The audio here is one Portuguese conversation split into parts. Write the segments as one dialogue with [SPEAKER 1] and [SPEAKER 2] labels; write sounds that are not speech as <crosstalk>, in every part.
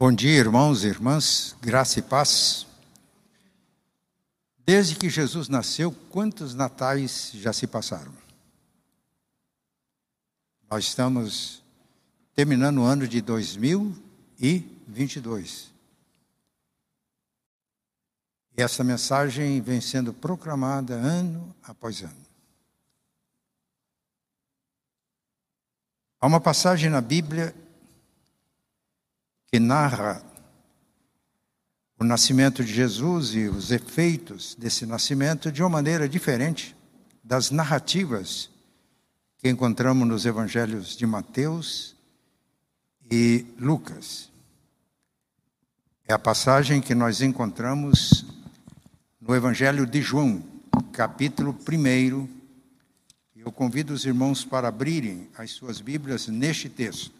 [SPEAKER 1] Bom dia, irmãos e irmãs, graça e paz. Desde que Jesus nasceu, quantos natais já se passaram? Nós estamos terminando o ano de 2022. E essa mensagem vem sendo proclamada ano após ano. Há uma passagem na Bíblia que narra o nascimento de Jesus e os efeitos desse nascimento de uma maneira diferente das narrativas que encontramos nos evangelhos de Mateus e Lucas. É a passagem que nós encontramos no evangelho de João, capítulo 1. Eu convido os irmãos para abrirem as suas Bíblias neste texto.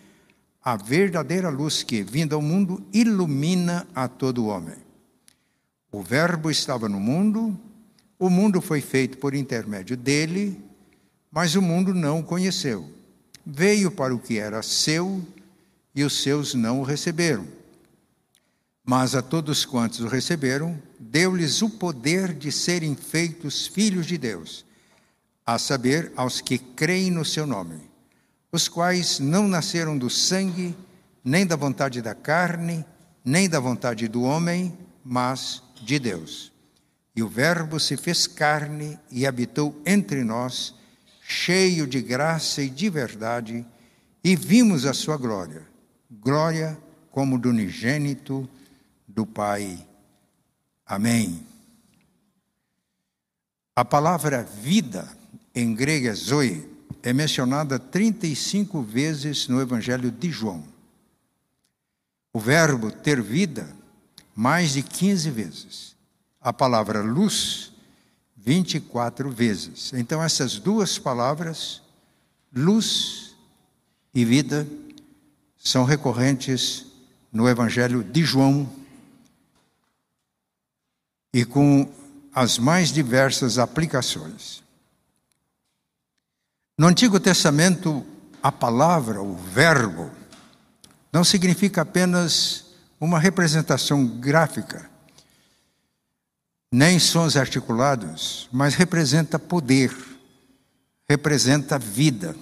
[SPEAKER 1] a verdadeira luz que, vinda ao mundo, ilumina a todo homem. O Verbo estava no mundo, o mundo foi feito por intermédio dele, mas o mundo não o conheceu. Veio para o que era seu e os seus não o receberam. Mas a todos quantos o receberam, deu-lhes o poder de serem feitos filhos de Deus, a saber, aos que creem no seu nome os quais não nasceram do sangue, nem da vontade da carne, nem da vontade do homem, mas de Deus. E o Verbo se fez carne e habitou entre nós, cheio de graça e de verdade, e vimos a sua glória, glória como do unigênito do Pai. Amém. A palavra vida, em grego é zoe, é mencionada 35 vezes no Evangelho de João. O verbo ter vida, mais de 15 vezes. A palavra luz, 24 vezes. Então, essas duas palavras, luz e vida, são recorrentes no Evangelho de João e com as mais diversas aplicações. No Antigo Testamento, a palavra, o verbo, não significa apenas uma representação gráfica, nem sons articulados, mas representa poder, representa vida.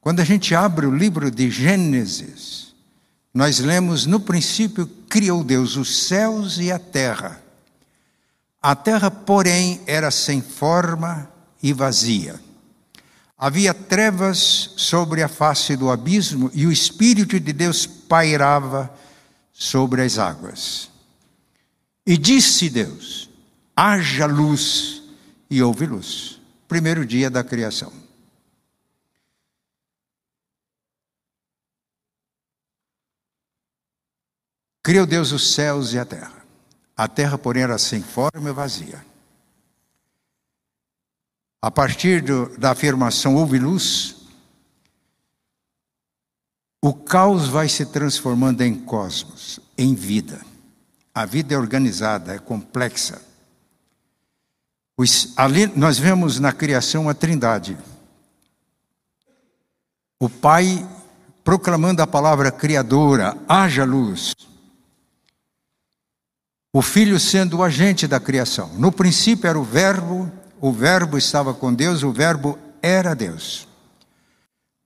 [SPEAKER 1] Quando a gente abre o livro de Gênesis, nós lemos: no princípio criou Deus os céus e a terra. A terra, porém, era sem forma e vazia. Havia trevas sobre a face do abismo e o Espírito de Deus pairava sobre as águas. E disse Deus: haja luz, e houve luz. Primeiro dia da criação. Criou Deus os céus e a terra. A terra, porém, era sem forma e vazia a partir do, da afirmação houve luz, o caos vai se transformando em cosmos, em vida. A vida é organizada, é complexa. Os, ali nós vemos na criação a trindade. O Pai proclamando a palavra criadora, haja luz. O Filho sendo o agente da criação. No princípio era o Verbo, o Verbo estava com Deus, o Verbo era Deus.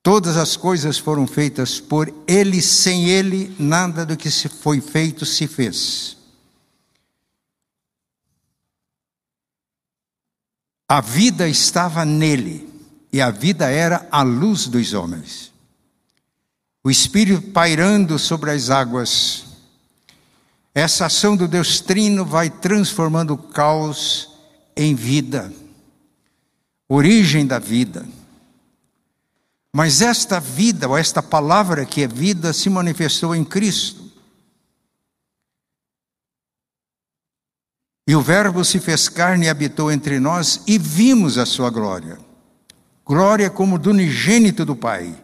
[SPEAKER 1] Todas as coisas foram feitas por Ele, sem Ele, nada do que se foi feito se fez. A vida estava nele, e a vida era a luz dos homens. O Espírito pairando sobre as águas. Essa ação do Deus Trino vai transformando o caos em vida, origem da vida. Mas esta vida, ou esta palavra que é vida, se manifestou em Cristo. E o Verbo se fez carne e habitou entre nós, e vimos a sua glória. Glória como do unigênito do Pai,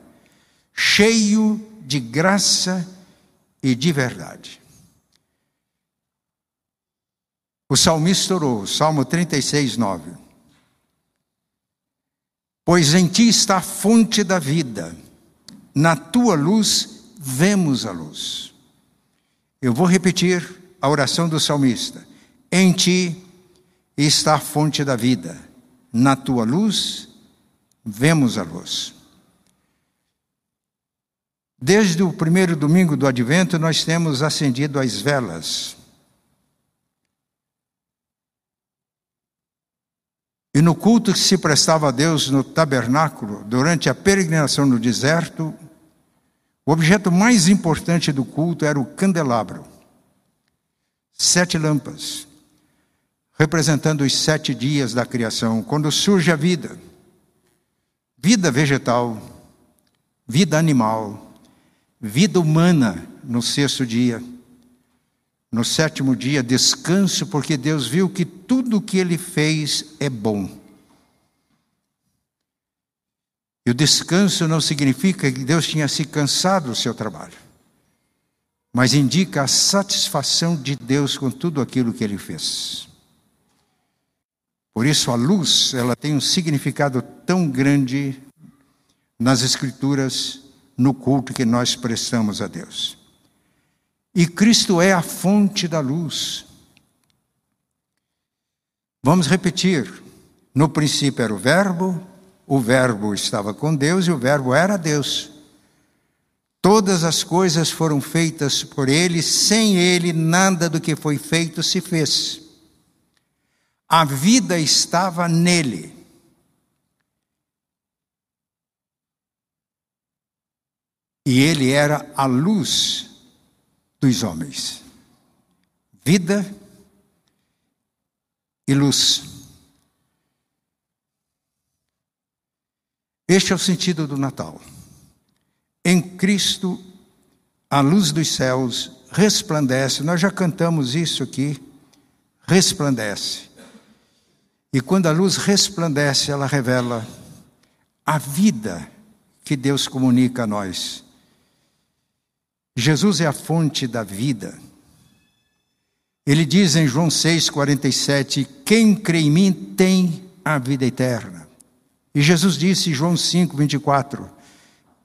[SPEAKER 1] cheio de graça e de verdade. O salmista orou, Salmo 36, 9. Pois em ti está a fonte da vida, na tua luz vemos a luz. Eu vou repetir a oração do salmista. Em ti está a fonte da vida, na tua luz vemos a luz. Desde o primeiro domingo do advento, nós temos acendido as velas E no culto que se prestava a Deus no tabernáculo, durante a peregrinação no deserto, o objeto mais importante do culto era o candelabro. Sete lâmpadas, representando os sete dias da criação, quando surge a vida. Vida vegetal, vida animal, vida humana no sexto dia. No sétimo dia, descanso, porque Deus viu que tudo o que ele fez é bom. E o descanso não significa que Deus tinha se cansado do seu trabalho, mas indica a satisfação de Deus com tudo aquilo que ele fez. Por isso a luz, ela tem um significado tão grande nas escrituras, no culto que nós prestamos a Deus. E Cristo é a fonte da luz. Vamos repetir. No princípio era o Verbo, o Verbo estava com Deus e o Verbo era Deus. Todas as coisas foram feitas por Ele, sem Ele nada do que foi feito se fez. A vida estava nele. E Ele era a luz dos homens. Vida e luz. Este é o sentido do Natal. Em Cristo, a luz dos céus resplandece. Nós já cantamos isso aqui. Resplandece. E quando a luz resplandece, ela revela a vida que Deus comunica a nós. Jesus é a fonte da vida. Ele diz em João 6,47: Quem crê em mim tem a vida eterna. E Jesus disse em João 5,24: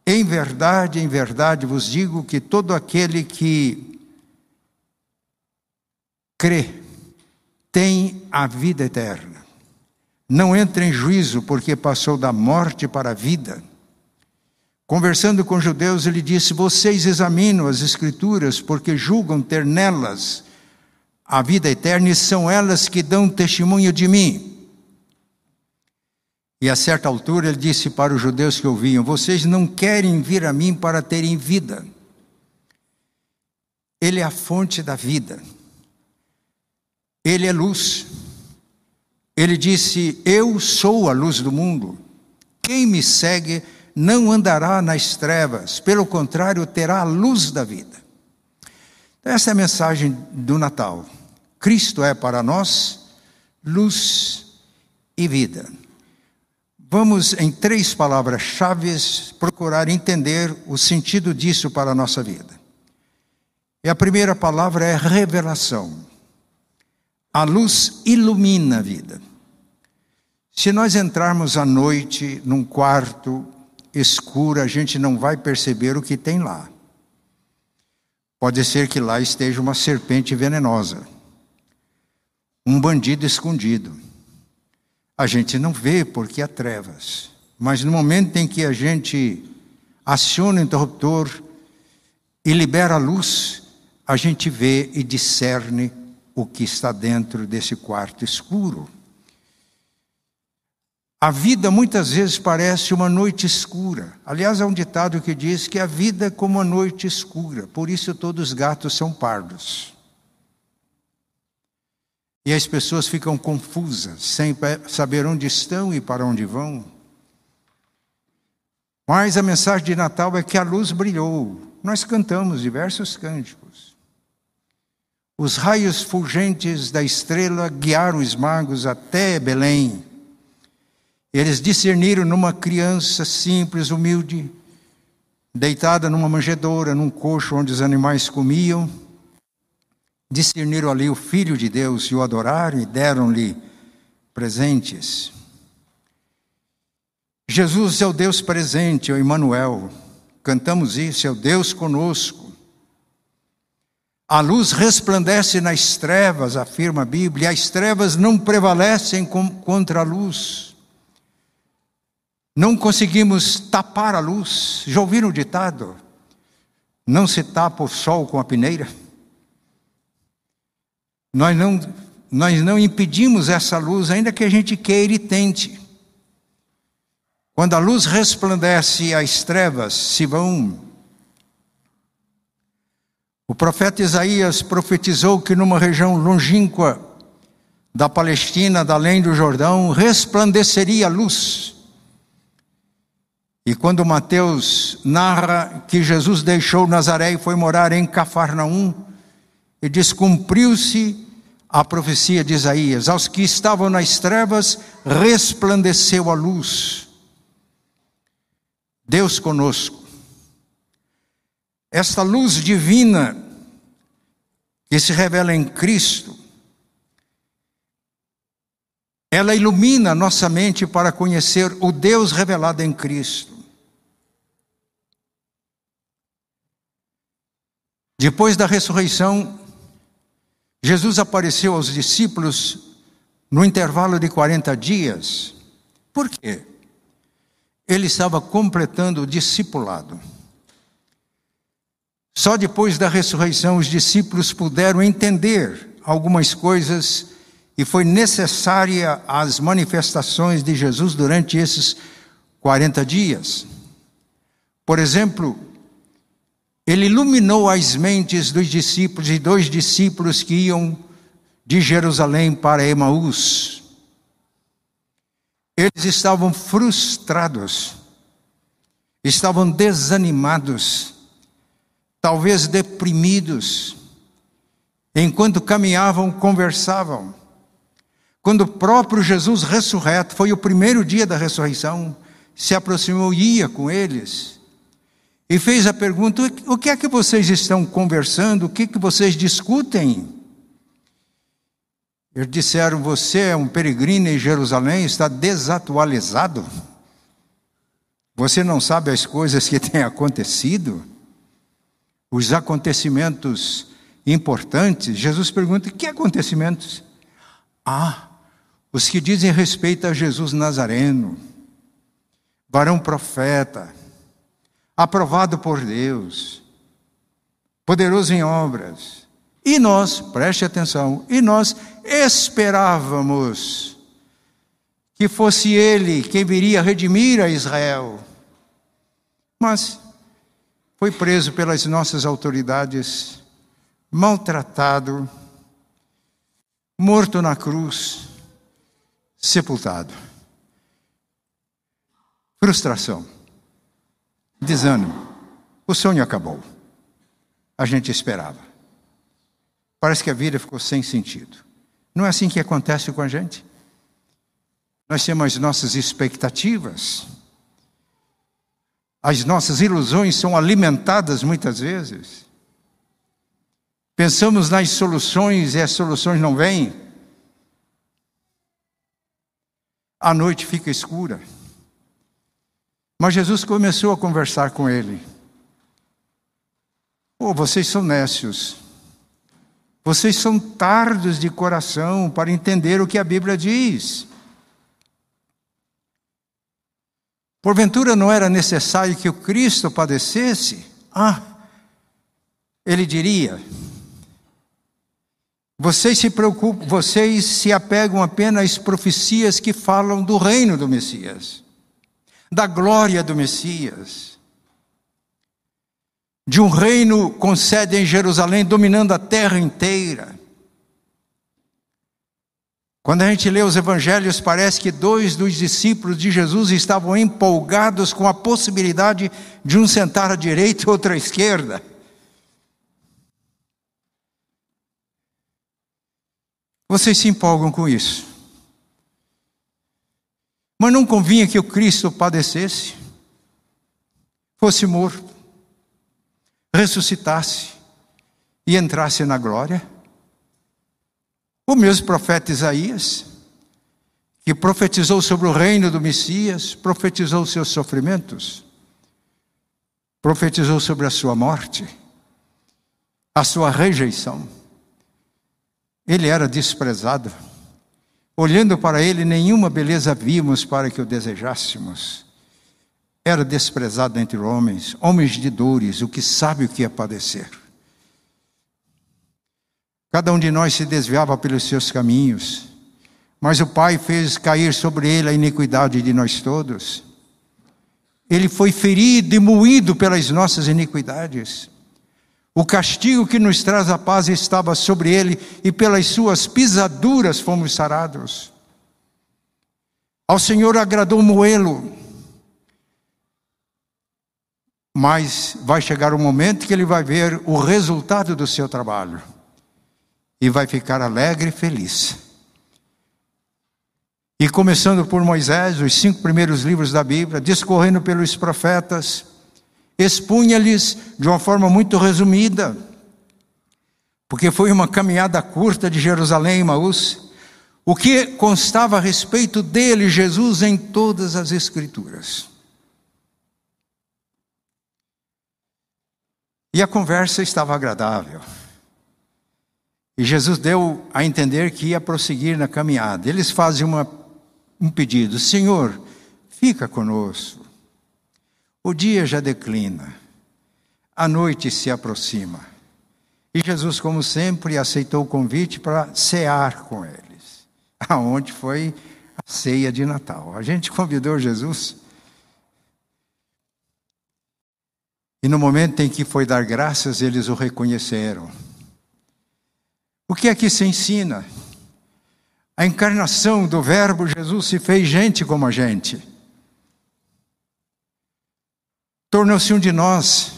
[SPEAKER 1] Em verdade, em verdade vos digo que todo aquele que crê tem a vida eterna. Não entra em juízo porque passou da morte para a vida. Conversando com judeus, ele disse: Vocês examinam as Escrituras porque julgam ter nelas a vida eterna e são elas que dão testemunho de mim. E a certa altura ele disse para os judeus que ouviam: Vocês não querem vir a mim para terem vida. Ele é a fonte da vida. Ele é luz. Ele disse: Eu sou a luz do mundo. Quem me segue não andará nas trevas, pelo contrário, terá a luz da vida. Então, essa é a mensagem do Natal. Cristo é para nós luz e vida. Vamos, em três palavras-chave, procurar entender o sentido disso para a nossa vida. E a primeira palavra é revelação. A luz ilumina a vida. Se nós entrarmos à noite num quarto escuro, a gente não vai perceber o que tem lá. Pode ser que lá esteja uma serpente venenosa um bandido escondido. A gente não vê porque há trevas, mas no momento em que a gente aciona o interruptor e libera a luz, a gente vê e discerne o que está dentro desse quarto escuro. A vida muitas vezes parece uma noite escura. Aliás, há um ditado que diz que a vida é como uma noite escura, por isso todos os gatos são pardos. E as pessoas ficam confusas, sem saber onde estão e para onde vão. Mas a mensagem de Natal é que a luz brilhou. Nós cantamos diversos cânticos. Os raios fulgentes da estrela guiaram os magos até Belém eles discerniram numa criança simples, humilde, deitada numa manjedoura, num coxo onde os animais comiam. Discerniram ali o Filho de Deus e o adoraram e deram-lhe presentes. Jesus é o Deus presente, é o Emmanuel. Cantamos isso, é o Deus conosco. A luz resplandece nas trevas, afirma a Bíblia, e as trevas não prevalecem contra a luz. Não conseguimos tapar a luz. Já ouviram o ditado? Não se tapa o sol com a peneira. Nós não, nós não impedimos essa luz, ainda que a gente queira e tente. Quando a luz resplandece, as trevas se vão. O profeta Isaías profetizou que numa região longínqua da Palestina, da além do Jordão, resplandeceria a luz. E quando Mateus narra que Jesus deixou Nazaré e foi morar em Cafarnaum, e diz: cumpriu-se a profecia de Isaías: aos que estavam nas trevas resplandeceu a luz. Deus conosco. Esta luz divina que se revela em Cristo, ela ilumina nossa mente para conhecer o Deus revelado em Cristo. Depois da ressurreição, Jesus apareceu aos discípulos no intervalo de 40 dias. Por quê? Ele estava completando o discipulado. Só depois da ressurreição os discípulos puderam entender algumas coisas e foi necessária as manifestações de Jesus durante esses 40 dias. Por exemplo, ele iluminou as mentes dos discípulos e dois discípulos que iam de Jerusalém para Emaús. Eles estavam frustrados, estavam desanimados, talvez deprimidos. Enquanto caminhavam, conversavam. Quando o próprio Jesus ressurreto, foi o primeiro dia da ressurreição, se aproximou e ia com eles. E fez a pergunta: o que é que vocês estão conversando? O que, é que vocês discutem? Eles disseram: Você é um peregrino em Jerusalém, está desatualizado. Você não sabe as coisas que têm acontecido, os acontecimentos importantes. Jesus pergunta: Que acontecimentos? Ah, os que dizem respeito a Jesus Nazareno, varão profeta, aprovado por Deus, poderoso em obras. E nós, preste atenção, e nós esperávamos que fosse ele quem viria redimir a Israel. Mas foi preso pelas nossas autoridades, maltratado, morto na cruz sepultado. Frustração, desânimo. O sonho acabou. A gente esperava. Parece que a vida ficou sem sentido. Não é assim que acontece com a gente? Nós temos as nossas expectativas, as nossas ilusões são alimentadas muitas vezes. Pensamos nas soluções e as soluções não vêm. a noite fica escura. Mas Jesus começou a conversar com ele. Oh, vocês são nécios. Vocês são tardos de coração para entender o que a Bíblia diz. Porventura não era necessário que o Cristo padecesse? Ah, ele diria: Vocês se preocupam, vocês se apegam apenas às profecias que falam do reino do Messias, da glória do Messias, de um reino com sede em Jerusalém, dominando a terra inteira. Quando a gente lê os evangelhos, parece que dois dos discípulos de Jesus estavam empolgados com a possibilidade de um sentar à direita e outro à esquerda. Vocês se empolgam com isso. Mas não convinha que o Cristo padecesse, fosse morto, ressuscitasse e entrasse na glória? O mesmo profeta Isaías, que profetizou sobre o reino do Messias, profetizou seus sofrimentos, profetizou sobre a sua morte, a sua rejeição. Ele era desprezado. Olhando para ele, nenhuma beleza vimos para que o desejássemos. Era desprezado entre homens, homens de dores, o que sabe o que é padecer. Cada um de nós se desviava pelos seus caminhos, mas o Pai fez cair sobre ele a iniquidade de nós todos. Ele foi ferido e moído pelas nossas iniquidades. O castigo que nos traz a paz estava sobre ele, e pelas suas pisaduras fomos sarados. Ao Senhor agradou moê-lo, mas vai chegar o momento que ele vai ver o resultado do seu trabalho e vai ficar alegre e feliz. E começando por Moisés, os cinco primeiros livros da Bíblia, discorrendo pelos profetas, expunha-lhes de uma forma muito resumida, porque foi uma caminhada curta de Jerusalém e Maús, o que constava a respeito dele, Jesus, em todas as Escrituras. E a conversa estava agradável. E Jesus deu a entender que ia prosseguir na caminhada. Eles fazem uma, um pedido: Senhor, fica conosco. O dia já declina, a noite se aproxima. E Jesus, como sempre, aceitou o convite para cear com eles, <laughs> aonde foi a ceia de Natal. A gente convidou Jesus. E no momento em que foi dar graças, eles o reconheceram. O que aqui se ensina? A encarnação do Verbo Jesus se fez gente como a gente tornou-se um de nós.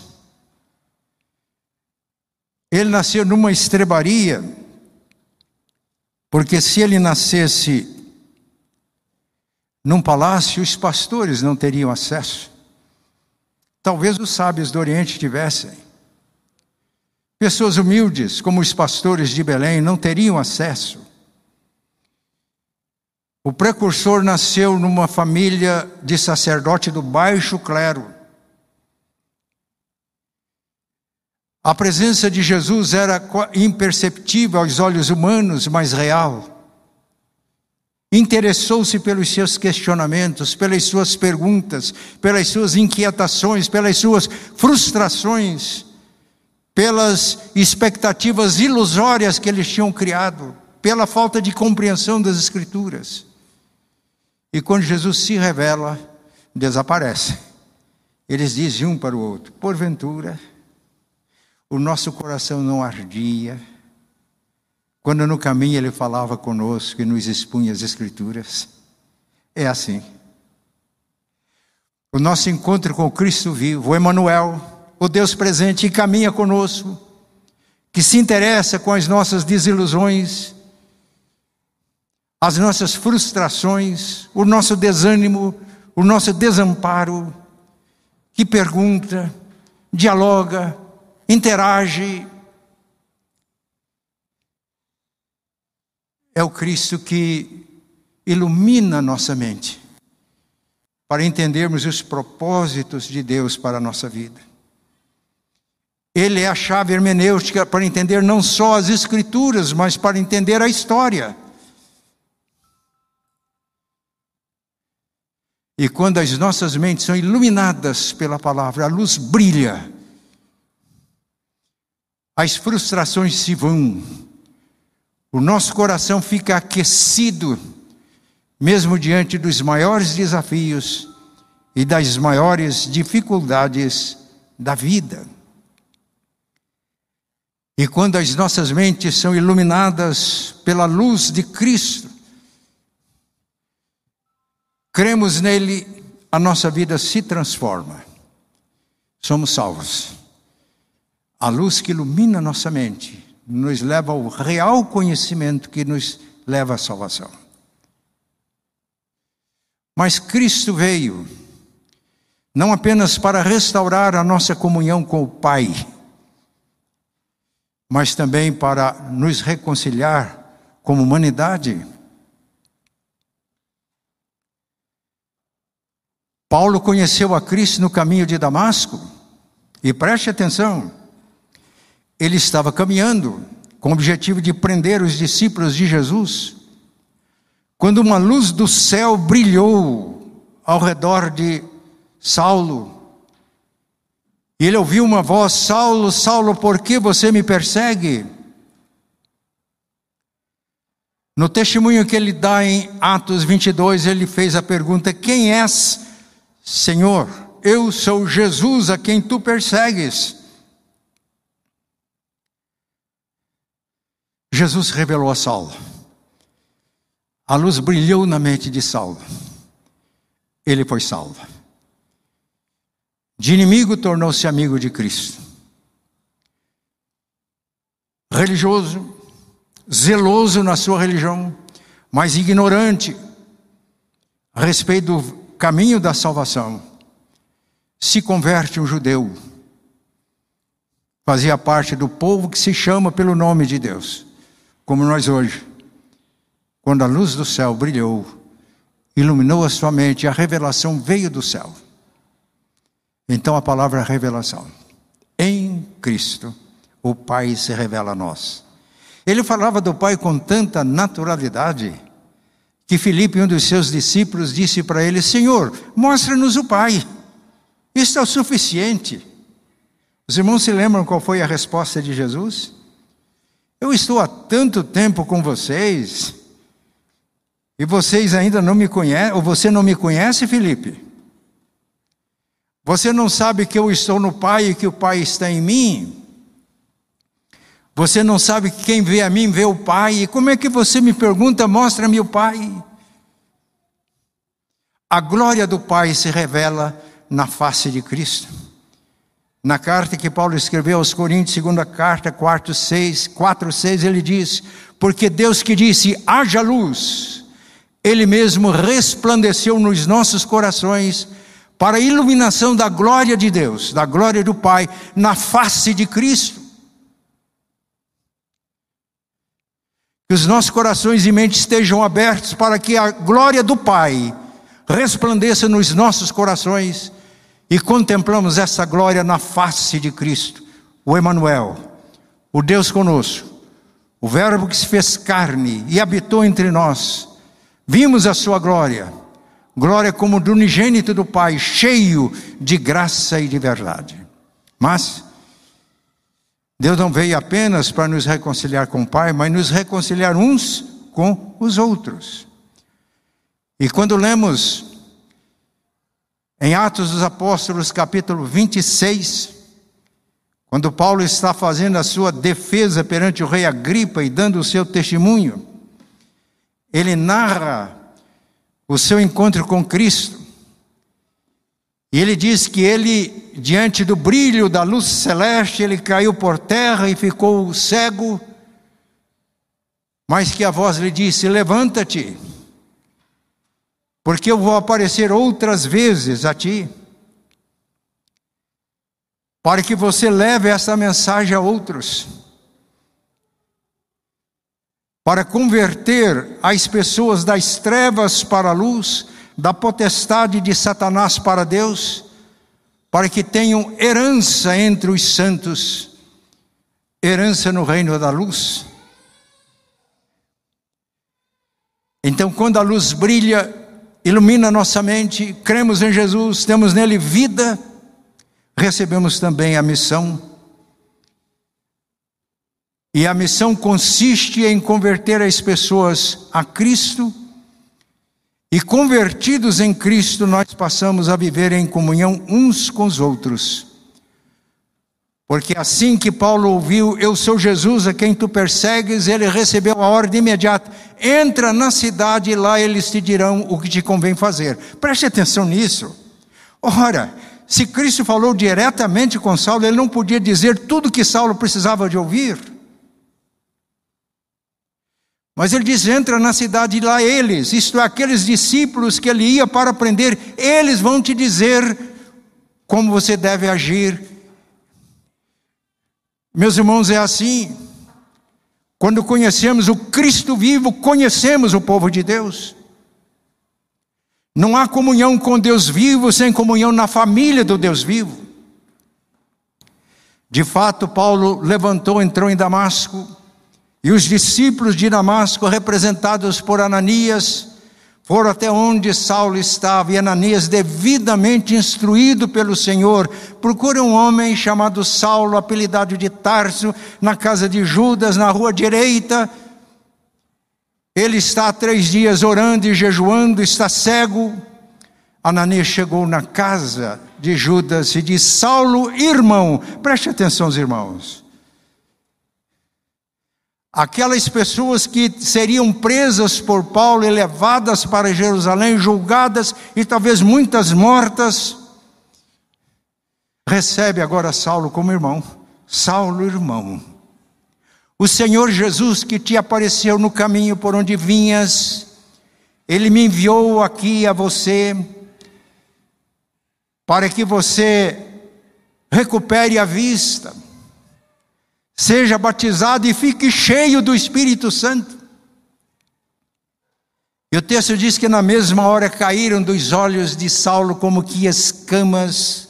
[SPEAKER 1] Ele nasceu numa estrebaria, porque se ele nascesse num palácio, os pastores não teriam acesso. Talvez os sábios do Oriente tivessem. Pessoas humildes, como os pastores de Belém, não teriam acesso. O precursor nasceu numa família de sacerdote do baixo clero. A presença de Jesus era imperceptível aos olhos humanos, mas real. Interessou-se pelos seus questionamentos, pelas suas perguntas, pelas suas inquietações, pelas suas frustrações, pelas expectativas ilusórias que eles tinham criado, pela falta de compreensão das Escrituras. E quando Jesus se revela, desaparece. Eles dizem um para o outro: porventura o nosso coração não ardia. Quando no caminho ele falava conosco e nos expunha as Escrituras. É assim. O nosso encontro com Cristo vivo, o Emanuel, o Deus presente, que caminha conosco, que se interessa com as nossas desilusões, as nossas frustrações, o nosso desânimo, o nosso desamparo, que pergunta, dialoga, interage. É o Cristo que ilumina nossa mente para entendermos os propósitos de Deus para a nossa vida. Ele é a chave hermenêutica para entender não só as Escrituras, mas para entender a história. E quando as nossas mentes são iluminadas pela palavra, a luz brilha as frustrações se vão, o nosso coração fica aquecido, mesmo diante dos maiores desafios e das maiores dificuldades da vida. E quando as nossas mentes são iluminadas pela luz de Cristo, cremos nele, a nossa vida se transforma. Somos salvos. A luz que ilumina nossa mente nos leva ao real conhecimento que nos leva à salvação. Mas Cristo veio não apenas para restaurar a nossa comunhão com o Pai, mas também para nos reconciliar como humanidade. Paulo conheceu a Cristo no caminho de Damasco, e preste atenção, ele estava caminhando com o objetivo de prender os discípulos de Jesus, quando uma luz do céu brilhou ao redor de Saulo, e ele ouviu uma voz: Saulo, Saulo, por que você me persegue? No testemunho que ele dá em Atos 22, ele fez a pergunta: Quem és, Senhor? Eu sou Jesus a quem tu persegues. Jesus revelou a Saulo. A luz brilhou na mente de Saulo. Ele foi salvo. De inimigo tornou-se amigo de Cristo. Religioso, zeloso na sua religião, mas ignorante a respeito do caminho da salvação, se converte um judeu. Fazia parte do povo que se chama pelo nome de Deus, como nós hoje. Quando a luz do céu brilhou, iluminou a sua mente, a revelação veio do céu. Então a palavra revelação. Em Cristo, o Pai se revela a nós. Ele falava do Pai com tanta naturalidade que Filipe, um dos seus discípulos, disse para ele: Senhor, mostra-nos o Pai. Isso é o suficiente. Os irmãos se lembram qual foi a resposta de Jesus? Eu estou há tanto tempo com vocês e vocês ainda não me conhecem, ou você não me conhece, Filipe? Você não sabe que eu estou no Pai e que o Pai está em mim? Você não sabe que quem vê a mim vê o Pai? E como é que você me pergunta, mostra-me o Pai? A glória do Pai se revela na face de Cristo. Na carta que Paulo escreveu aos Coríntios, segunda carta, 4, 6, 4, 6, ele diz: Porque Deus que disse, haja luz, Ele mesmo resplandeceu nos nossos corações para a iluminação da glória de Deus, da glória do Pai, na face de Cristo. Que os nossos corações e mentes estejam abertos para que a glória do Pai resplandeça nos nossos corações e contemplamos essa glória na face de Cristo, o Emanuel, o Deus conosco, o Verbo que se fez carne e habitou entre nós. Vimos a sua glória glória como do unigênito do Pai, cheio de graça e de verdade. Mas Deus não veio apenas para nos reconciliar com o Pai, mas nos reconciliar uns com os outros. E quando lemos em Atos dos Apóstolos, capítulo 26, quando Paulo está fazendo a sua defesa perante o rei Agripa e dando o seu testemunho, ele narra o seu encontro com Cristo. E ele diz que ele, diante do brilho da luz celeste, ele caiu por terra e ficou cego, mas que a voz lhe disse: Levanta-te, porque eu vou aparecer outras vezes a ti, para que você leve essa mensagem a outros para converter as pessoas das trevas para a luz, da potestade de Satanás para Deus, para que tenham herança entre os santos, herança no reino da luz. Então, quando a luz brilha, ilumina nossa mente, cremos em Jesus, temos nele vida, recebemos também a missão E a missão consiste em converter as pessoas a Cristo. E convertidos em Cristo, nós passamos a viver em comunhão uns com os outros. Porque assim que Paulo ouviu, Eu sou Jesus a quem tu persegues, ele recebeu a ordem imediata: entra na cidade e lá eles te dirão o que te convém fazer. Preste atenção nisso. Ora, se Cristo falou diretamente com Saulo, ele não podia dizer tudo que Saulo precisava de ouvir. Mas ele diz: entra na cidade e lá eles, isto é, aqueles discípulos que ele ia para aprender, eles vão te dizer como você deve agir. Meus irmãos, é assim. Quando conhecemos o Cristo vivo, conhecemos o povo de Deus. Não há comunhão com Deus vivo sem comunhão na família do Deus vivo. De fato, Paulo levantou, entrou em Damasco, e os discípulos de Damasco, representados por Ananias, foram até onde Saulo estava, e Ananias, devidamente instruído pelo Senhor, procura um homem chamado Saulo, apelidado de Tarso, na casa de Judas, na rua direita. Ele está há três dias orando e jejuando, está cego. Ananias chegou na casa de Judas e disse: Saulo, irmão, preste atenção, os irmãos. Aquelas pessoas que seriam presas por Paulo e levadas para Jerusalém, julgadas e talvez muitas mortas, recebe agora Saulo como irmão. Saulo, irmão. O Senhor Jesus que te apareceu no caminho por onde vinhas, ele me enviou aqui a você para que você recupere a vista seja batizado e fique cheio do Espírito Santo. E o texto diz que na mesma hora caíram dos olhos de Saulo como que escamas.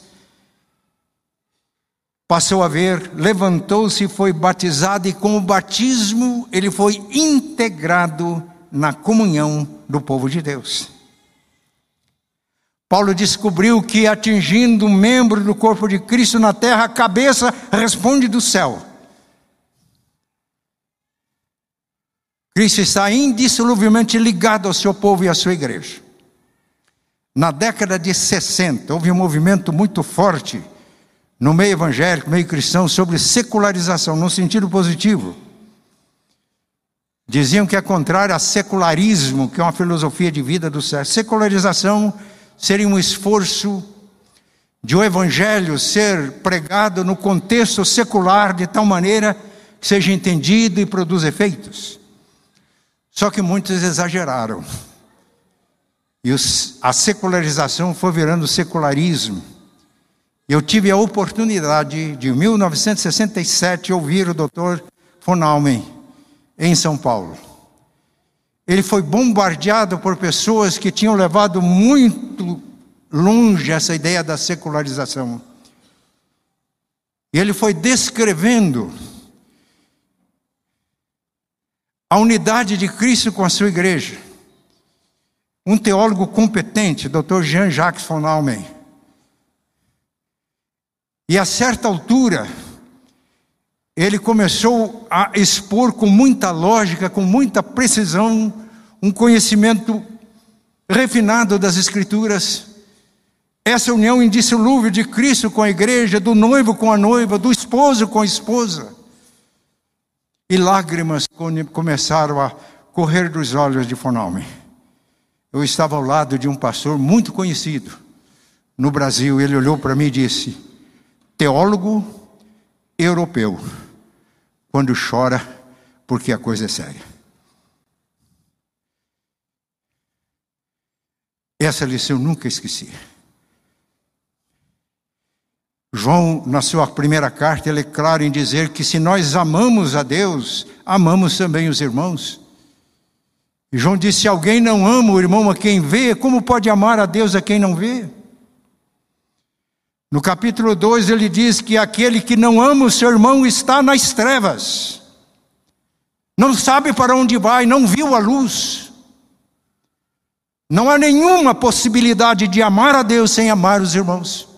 [SPEAKER 1] Passou a ver, levantou-se foi batizado, e com o batismo ele foi integrado na comunhão do povo de Deus. Paulo descobriu que atingindo um membro do corpo de Cristo na terra, a cabeça responde do céu. Cristo está indissoluvelmente ligado ao seu povo e à sua igreja. Na década de 60, houve um movimento muito forte no meio evangélico, meio cristão, sobre secularização, no sentido positivo. Diziam que é contrário a secularismo, que é uma filosofia de vida do século. Secularização seria um esforço de o evangelho ser pregado no contexto secular de tal maneira que seja entendido e produza efeitos. Só que muitos exageraram. E os, a secularização foi virando secularismo. Eu tive a oportunidade de, em 1967, ouvir o doutor von Almen em São Paulo. Ele foi bombardeado por pessoas que tinham levado muito longe essa ideia da secularização. E ele foi descrevendo a unidade de Cristo com a sua igreja. Um teólogo competente, Dr. Jean-Jacques von Almen. E a certa altura, ele começou a expor com muita lógica, com muita precisão, um conhecimento refinado das Escrituras. Essa união indissolúvel de Cristo com a igreja, do noivo com a noiva, do esposo com a esposa e lágrimas começaram a correr dos olhos de Fonalme. Eu estava ao lado de um pastor muito conhecido no Brasil. Ele olhou para mim e disse: Teólogo europeu, quando chora porque a coisa é séria. Essa lição eu nunca esqueci. João, na sua primeira carta, ele é claro em dizer que se nós amamos a Deus, amamos também os irmãos. E João disse: se alguém não ama o irmão a quem vê, como pode amar a Deus a quem não vê? No capítulo 2 ele diz que aquele que não ama o seu irmão está nas trevas, não sabe para onde vai, não viu a luz. Não há nenhuma possibilidade de amar a Deus sem amar os irmãos.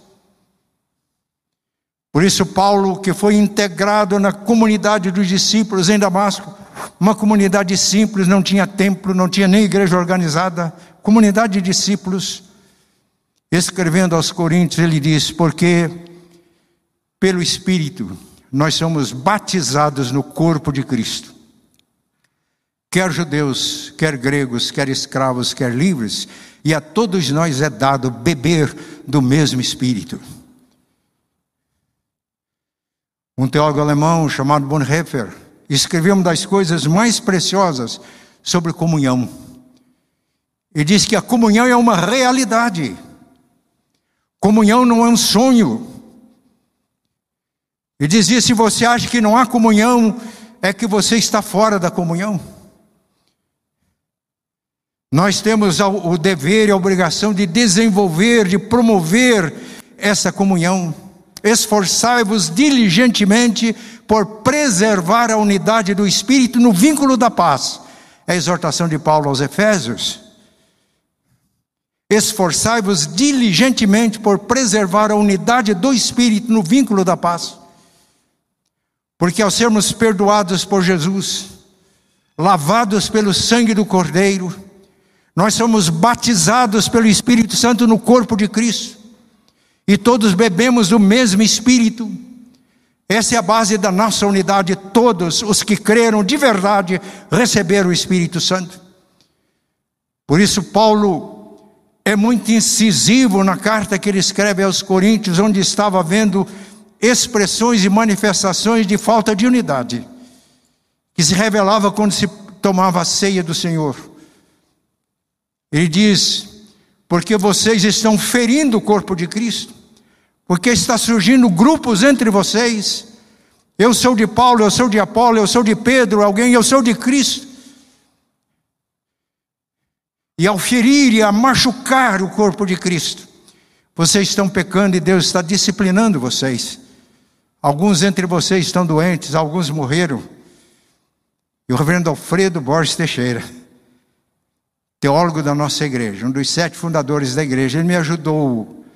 [SPEAKER 1] Por isso, Paulo, que foi integrado na comunidade dos discípulos em Damasco, uma comunidade simples, não tinha templo, não tinha nem igreja organizada, comunidade de discípulos, escrevendo aos Coríntios, ele diz: Porque pelo Espírito nós somos batizados no corpo de Cristo. Quer judeus, quer gregos, quer escravos, quer livres, e a todos nós é dado beber do mesmo Espírito. Um teólogo alemão chamado Bonhoeffer escreveu uma das coisas mais preciosas sobre comunhão. E diz que a comunhão é uma realidade. Comunhão não é um sonho. E dizia: se você acha que não há comunhão, é que você está fora da comunhão. Nós temos o dever e a obrigação de desenvolver, de promover essa comunhão. Esforçai-vos diligentemente por preservar a unidade do Espírito no vínculo da paz. É a exortação de Paulo aos Efésios. Esforçai-vos diligentemente por preservar a unidade do Espírito no vínculo da paz. Porque ao sermos perdoados por Jesus, lavados pelo sangue do Cordeiro, nós somos batizados pelo Espírito Santo no corpo de Cristo, e todos bebemos do mesmo Espírito. Essa é a base da nossa unidade. Todos os que creram de verdade receberam o Espírito Santo. Por isso, Paulo é muito incisivo na carta que ele escreve aos Coríntios, onde estava vendo expressões e manifestações de falta de unidade, que se revelava quando se tomava a ceia do Senhor. Ele diz: porque vocês estão ferindo o corpo de Cristo, porque está surgindo grupos entre vocês. Eu sou de Paulo, eu sou de Apolo, eu sou de Pedro, alguém, eu sou de Cristo. E ao ferir e a machucar o corpo de Cristo, vocês estão pecando e Deus está disciplinando vocês. Alguns entre vocês estão doentes, alguns morreram. E o reverendo Alfredo Borges Teixeira, teólogo da nossa igreja, um dos sete fundadores da igreja, ele me ajudou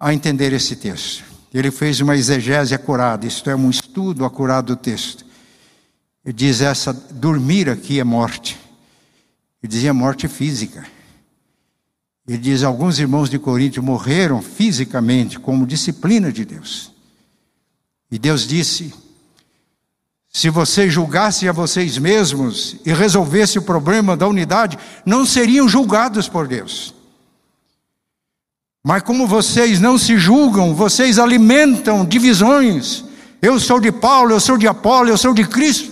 [SPEAKER 1] a entender esse texto. Ele fez uma exegese acurada, isto é, um estudo acurado do texto. Ele diz: essa dormir aqui é morte. Ele dizia morte física. Ele diz: alguns irmãos de Corinto morreram fisicamente como disciplina de Deus. E Deus disse: se vocês julgassem a vocês mesmos e resolvessem o problema da unidade, não seriam julgados por Deus. Mas como vocês não se julgam, vocês alimentam divisões. Eu sou de Paulo, eu sou de Apolo, eu sou de Cristo.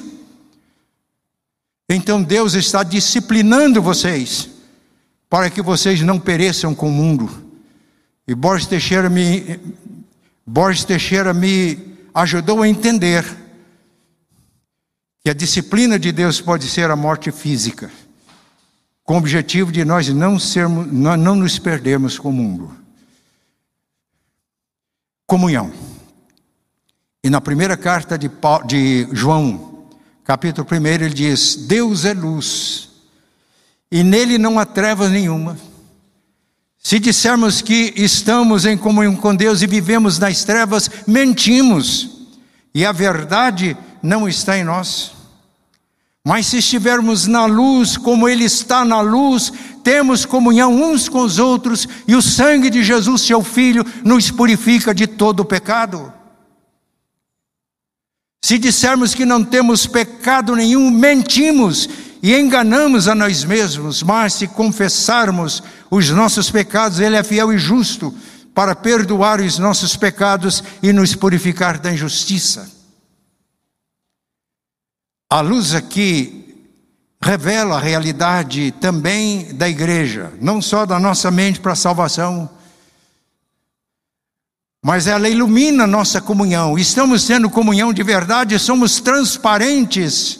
[SPEAKER 1] Então Deus está disciplinando vocês para que vocês não pereçam com o mundo. E Teixeira me Borges Teixeira me ajudou a entender que a disciplina de Deus pode ser a morte física, com o objetivo de nós não sermos, não nos perdermos com o mundo. Comunhão. E na primeira carta de, Paulo, de João, capítulo 1, ele diz: Deus é luz, e nele não há trevas nenhuma. Se dissermos que estamos em comunhão com Deus e vivemos nas trevas, mentimos, e a verdade não está em nós. Mas se estivermos na luz, como Ele está na luz, temos comunhão uns com os outros, e o sangue de Jesus, seu Filho, nos purifica de todo o pecado. Se dissermos que não temos pecado nenhum, mentimos e enganamos a nós mesmos, mas se confessarmos os nossos pecados, Ele é fiel e justo para perdoar os nossos pecados e nos purificar da injustiça. A luz aqui revela a realidade também da igreja, não só da nossa mente para a salvação, mas ela ilumina a nossa comunhão. Estamos tendo comunhão de verdade, somos transparentes,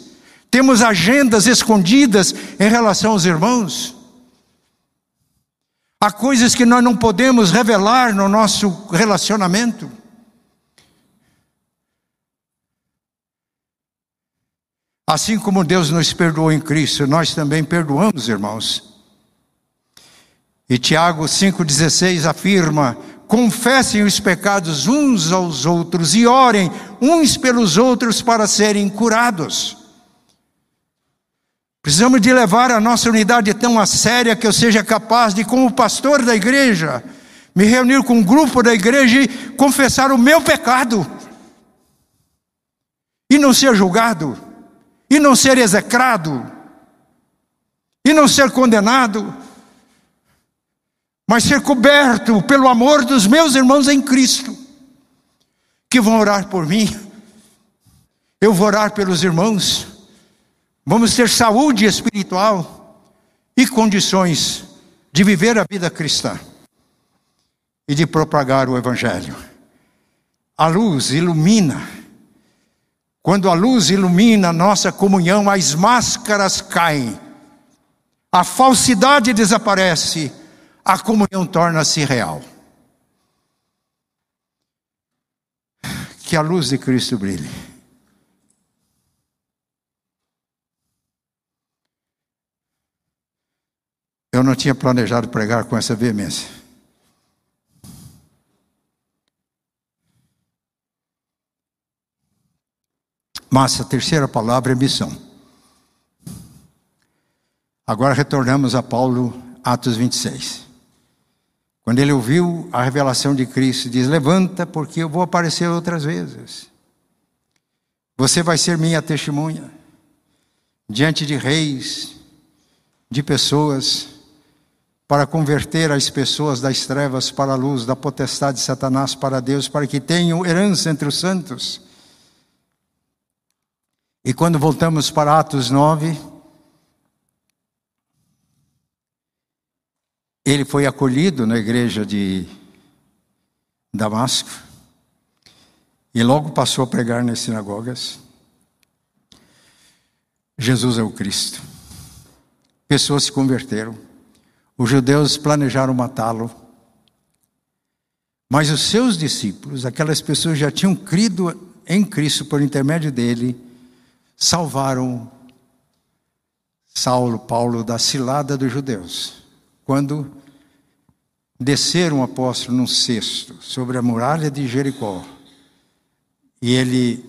[SPEAKER 1] temos agendas escondidas em relação aos irmãos. Há coisas que nós não podemos revelar no nosso relacionamento. Assim como Deus nos perdoou em Cristo, nós também perdoamos, irmãos. E Tiago 5,16 afirma: confessem os pecados uns aos outros e orem uns pelos outros para serem curados. Precisamos de levar a nossa unidade tão a séria que eu seja capaz de, como pastor da igreja, me reunir com um grupo da igreja e confessar o meu pecado. E não ser julgado, e não ser execrado, e não ser condenado, mas ser coberto pelo amor dos meus irmãos em Cristo, que vão orar por mim, eu vou orar pelos irmãos, vamos ter saúde espiritual e condições de viver a vida cristã e de propagar o Evangelho. A luz ilumina. Quando a luz ilumina a nossa comunhão, as máscaras caem, a falsidade desaparece a comunhão torna-se real. Que a luz de Cristo brilhe. Eu não tinha planejado pregar com essa veemência. Mas a terceira palavra é missão. Agora retornamos a Paulo, Atos 26. Quando ele ouviu a revelação de Cristo, diz: Levanta, porque eu vou aparecer outras vezes. Você vai ser minha testemunha diante de reis, de pessoas, para converter as pessoas das trevas para a luz, da potestade de Satanás para Deus, para que tenham herança entre os santos. E quando voltamos para Atos 9, Ele foi acolhido na igreja de Damasco e logo passou a pregar nas sinagogas. Jesus é o Cristo. Pessoas se converteram. Os judeus planejaram matá-lo. Mas os seus discípulos, aquelas pessoas já tinham crido em Cristo por intermédio dele, salvaram Saulo, Paulo da cilada dos judeus quando desceram um apóstolo num cesto sobre a muralha de Jericó e ele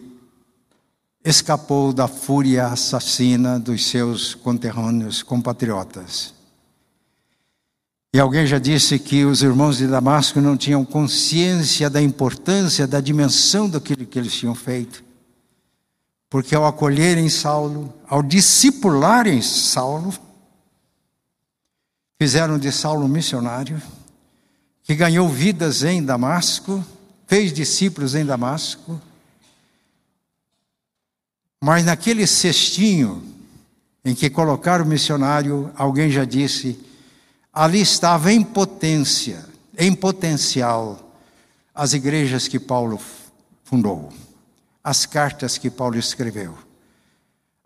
[SPEAKER 1] escapou da fúria assassina dos seus conterrâneos compatriotas. E alguém já disse que os irmãos de Damasco não tinham consciência da importância, da dimensão daquilo que eles tinham feito. Porque ao acolherem Saulo, ao discipularem Saulo, Fizeram de Saulo um missionário, que ganhou vidas em Damasco, fez discípulos em Damasco, mas naquele cestinho em que colocaram o missionário, alguém já disse, ali estava em potência, em potencial, as igrejas que Paulo fundou, as cartas que Paulo escreveu,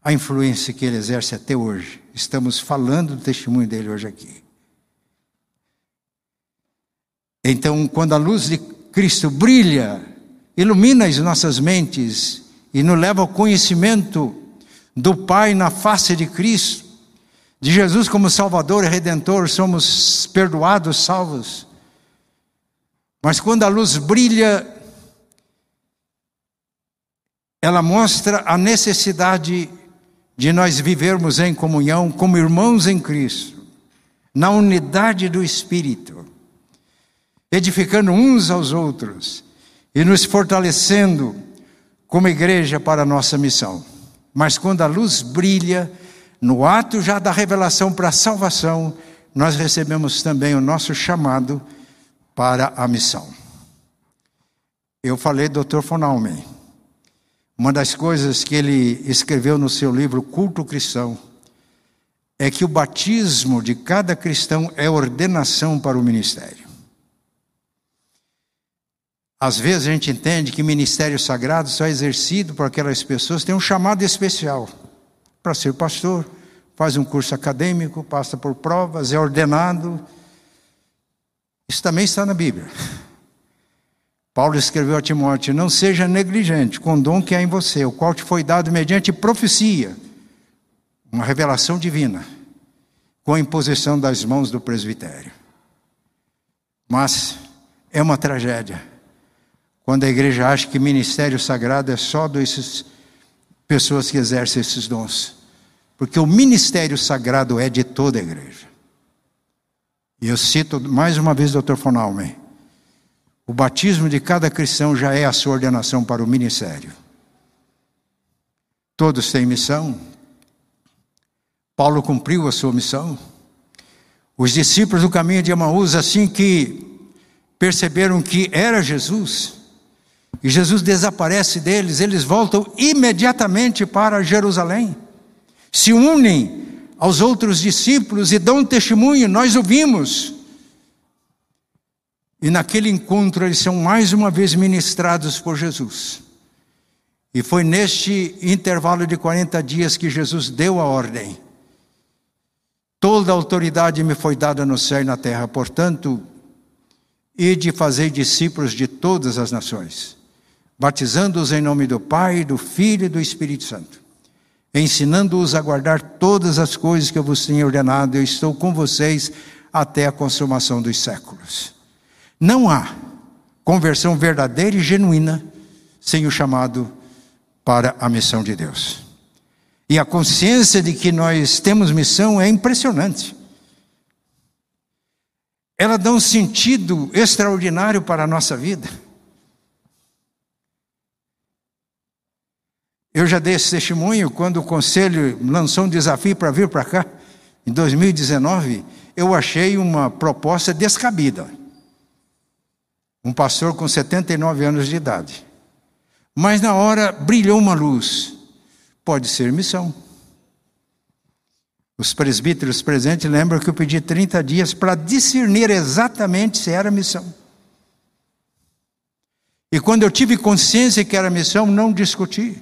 [SPEAKER 1] a influência que ele exerce até hoje. Estamos falando do testemunho dele hoje aqui. Então, quando a luz de Cristo brilha, ilumina as nossas mentes e nos leva ao conhecimento do Pai na face de Cristo, de Jesus como Salvador e Redentor, somos perdoados, salvos. Mas quando a luz brilha, ela mostra a necessidade de nós vivermos em comunhão como irmãos em Cristo, na unidade do Espírito edificando uns aos outros e nos fortalecendo como igreja para a nossa missão. Mas quando a luz brilha, no ato já da revelação para a salvação, nós recebemos também o nosso chamado para a missão. Eu falei do Dr. Uma das coisas que ele escreveu no seu livro Culto Cristão é que o batismo de cada cristão é ordenação para o ministério. Às vezes a gente entende que ministério sagrado só é exercido por aquelas pessoas que têm um chamado especial para ser pastor, faz um curso acadêmico, passa por provas, é ordenado. Isso também está na Bíblia. Paulo escreveu a Timóteo: Não seja negligente com o dom que há em você, o qual te foi dado mediante profecia, uma revelação divina, com a imposição das mãos do presbitério. Mas É uma tragédia. Quando a igreja acha que ministério sagrado é só dessas pessoas que exercem esses dons. Porque o ministério sagrado é de toda a igreja. E eu cito mais uma vez o Dr. Fonalme. O batismo de cada cristão já é a sua ordenação para o ministério. Todos têm missão. Paulo cumpriu a sua missão. Os discípulos do caminho de Emaús, assim que perceberam que era Jesus, e Jesus desaparece deles, eles voltam imediatamente para Jerusalém, se unem aos outros discípulos e dão testemunho, nós ouvimos. E naquele encontro eles são mais uma vez ministrados por Jesus. E foi neste intervalo de 40 dias que Jesus deu a ordem. Toda a autoridade me foi dada no céu e na terra, portanto, e de fazer discípulos de todas as nações, batizando-os em nome do Pai, do Filho e do Espírito Santo, ensinando-os a guardar todas as coisas que eu vos tenho ordenado, eu estou com vocês até a consumação dos séculos. Não há conversão verdadeira e genuína sem o chamado para a missão de Deus. E a consciência de que nós temos missão é impressionante. Ela dá um sentido extraordinário para a nossa vida. Eu já dei esse testemunho quando o conselho lançou um desafio para vir para cá, em 2019. Eu achei uma proposta descabida. Um pastor com 79 anos de idade mas na hora brilhou uma luz. Pode ser missão. Os presbíteros presentes lembram que eu pedi 30 dias para discernir exatamente se era missão. E quando eu tive consciência que era missão, não discuti.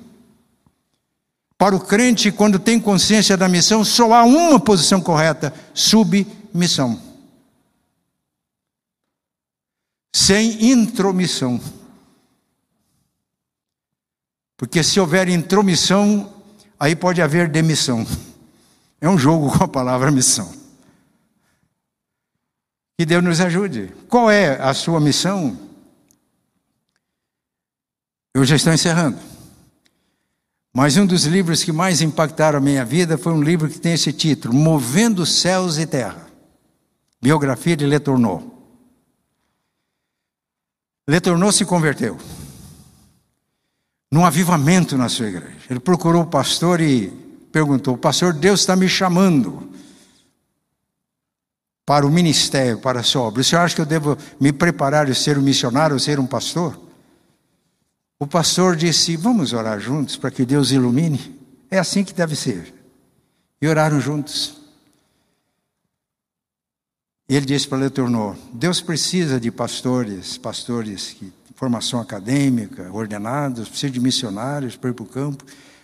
[SPEAKER 1] Para o crente, quando tem consciência da missão, só há uma posição correta: submissão. Sem intromissão. Porque se houver intromissão, aí pode haver demissão. É um jogo com a palavra missão. Que Deus nos ajude. Qual é a sua missão? Eu já estou encerrando. Mas um dos livros que mais impactaram a minha vida foi um livro que tem esse título: Movendo Céus e Terra. Biografia de Letourneau. Letourneau se converteu num avivamento na sua igreja. Ele procurou o pastor e perguntou: Pastor, Deus está me chamando para o ministério, para a sua obra. O senhor acha que eu devo me preparar e ser um missionário ser um pastor? O pastor disse: Vamos orar juntos para que Deus ilumine. É assim que deve ser. E oraram juntos. Ele disse para Letornor: Deus precisa de pastores, pastores que formação acadêmica, ordenados, precisa de missionários para ir para o campo,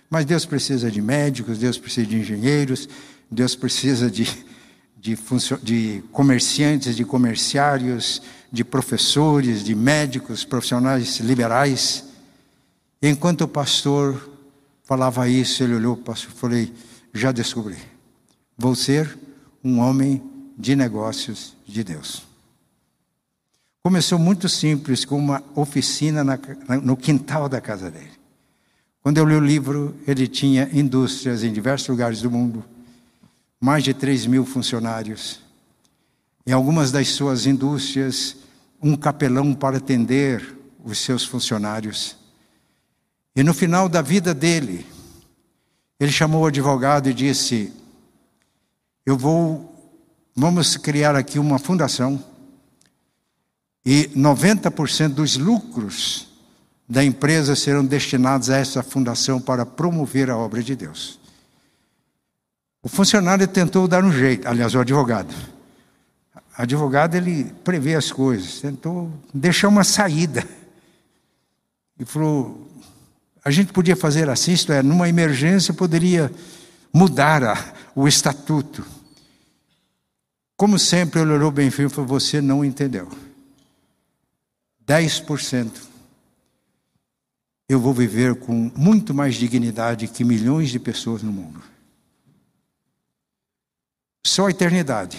[SPEAKER 1] mas Deus precisa de médicos, Deus precisa de engenheiros, Deus precisa de, de, de comerciantes, de comerciários, de professores, de médicos, profissionais liberais. Enquanto o pastor falava isso, ele olhou para o pastor e falei: Já descobri, vou ser um homem de negócios de Deus. Começou muito simples, com uma oficina na, no quintal da casa dele. Quando eu li o livro, ele tinha indústrias em diversos lugares do mundo, mais de 3 mil funcionários. Em algumas das suas indústrias, um capelão para atender os seus funcionários. E no final da vida dele, ele chamou o advogado e disse: Eu vou, vamos criar aqui uma fundação e 90% dos lucros da empresa serão destinados a essa fundação para promover a obra de Deus. O funcionário tentou dar um jeito, aliás, o advogado. O advogado ele prevê as coisas, tentou deixar uma saída. E falou: a gente podia fazer assim, isto é, numa emergência poderia mudar a, o estatuto. Como sempre, ele olhou bem firme e falou: Você não entendeu. 10%, eu vou viver com muito mais dignidade que milhões de pessoas no mundo. Só a eternidade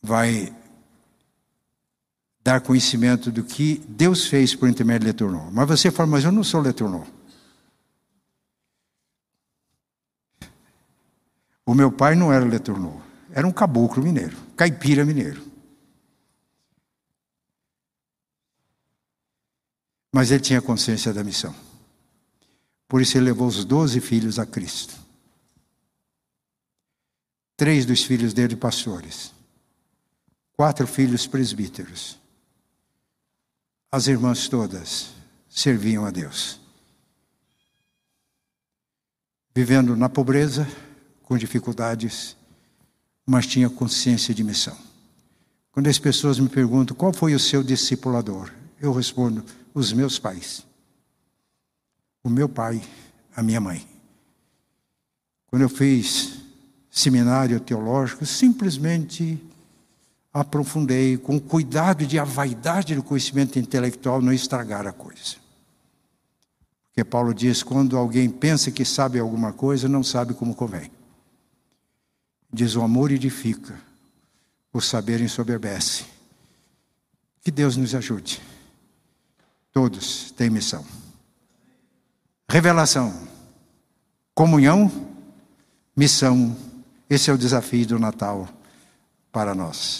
[SPEAKER 1] vai dar conhecimento do que Deus fez por intermédio de Letornô. Mas você fala, mas eu não sou Letornô. O meu pai não era Letornô, era um caboclo mineiro, caipira mineiro. Mas ele tinha consciência da missão. Por isso ele levou os doze filhos a Cristo. Três dos filhos dele pastores. Quatro filhos presbíteros. As irmãs todas serviam a Deus. Vivendo na pobreza, com dificuldades, mas tinha consciência de missão. Quando as pessoas me perguntam qual foi o seu discipulador, eu respondo: os meus pais. O meu pai, a minha mãe. Quando eu fiz seminário teológico, simplesmente aprofundei com cuidado de a vaidade do conhecimento intelectual não estragar a coisa. Porque Paulo diz: quando alguém pensa que sabe alguma coisa, não sabe como convém. Diz: o amor edifica, o saber ensoberbece. Que Deus nos ajude. Todos têm missão. Revelação, comunhão, missão. Esse é o desafio do Natal para nós.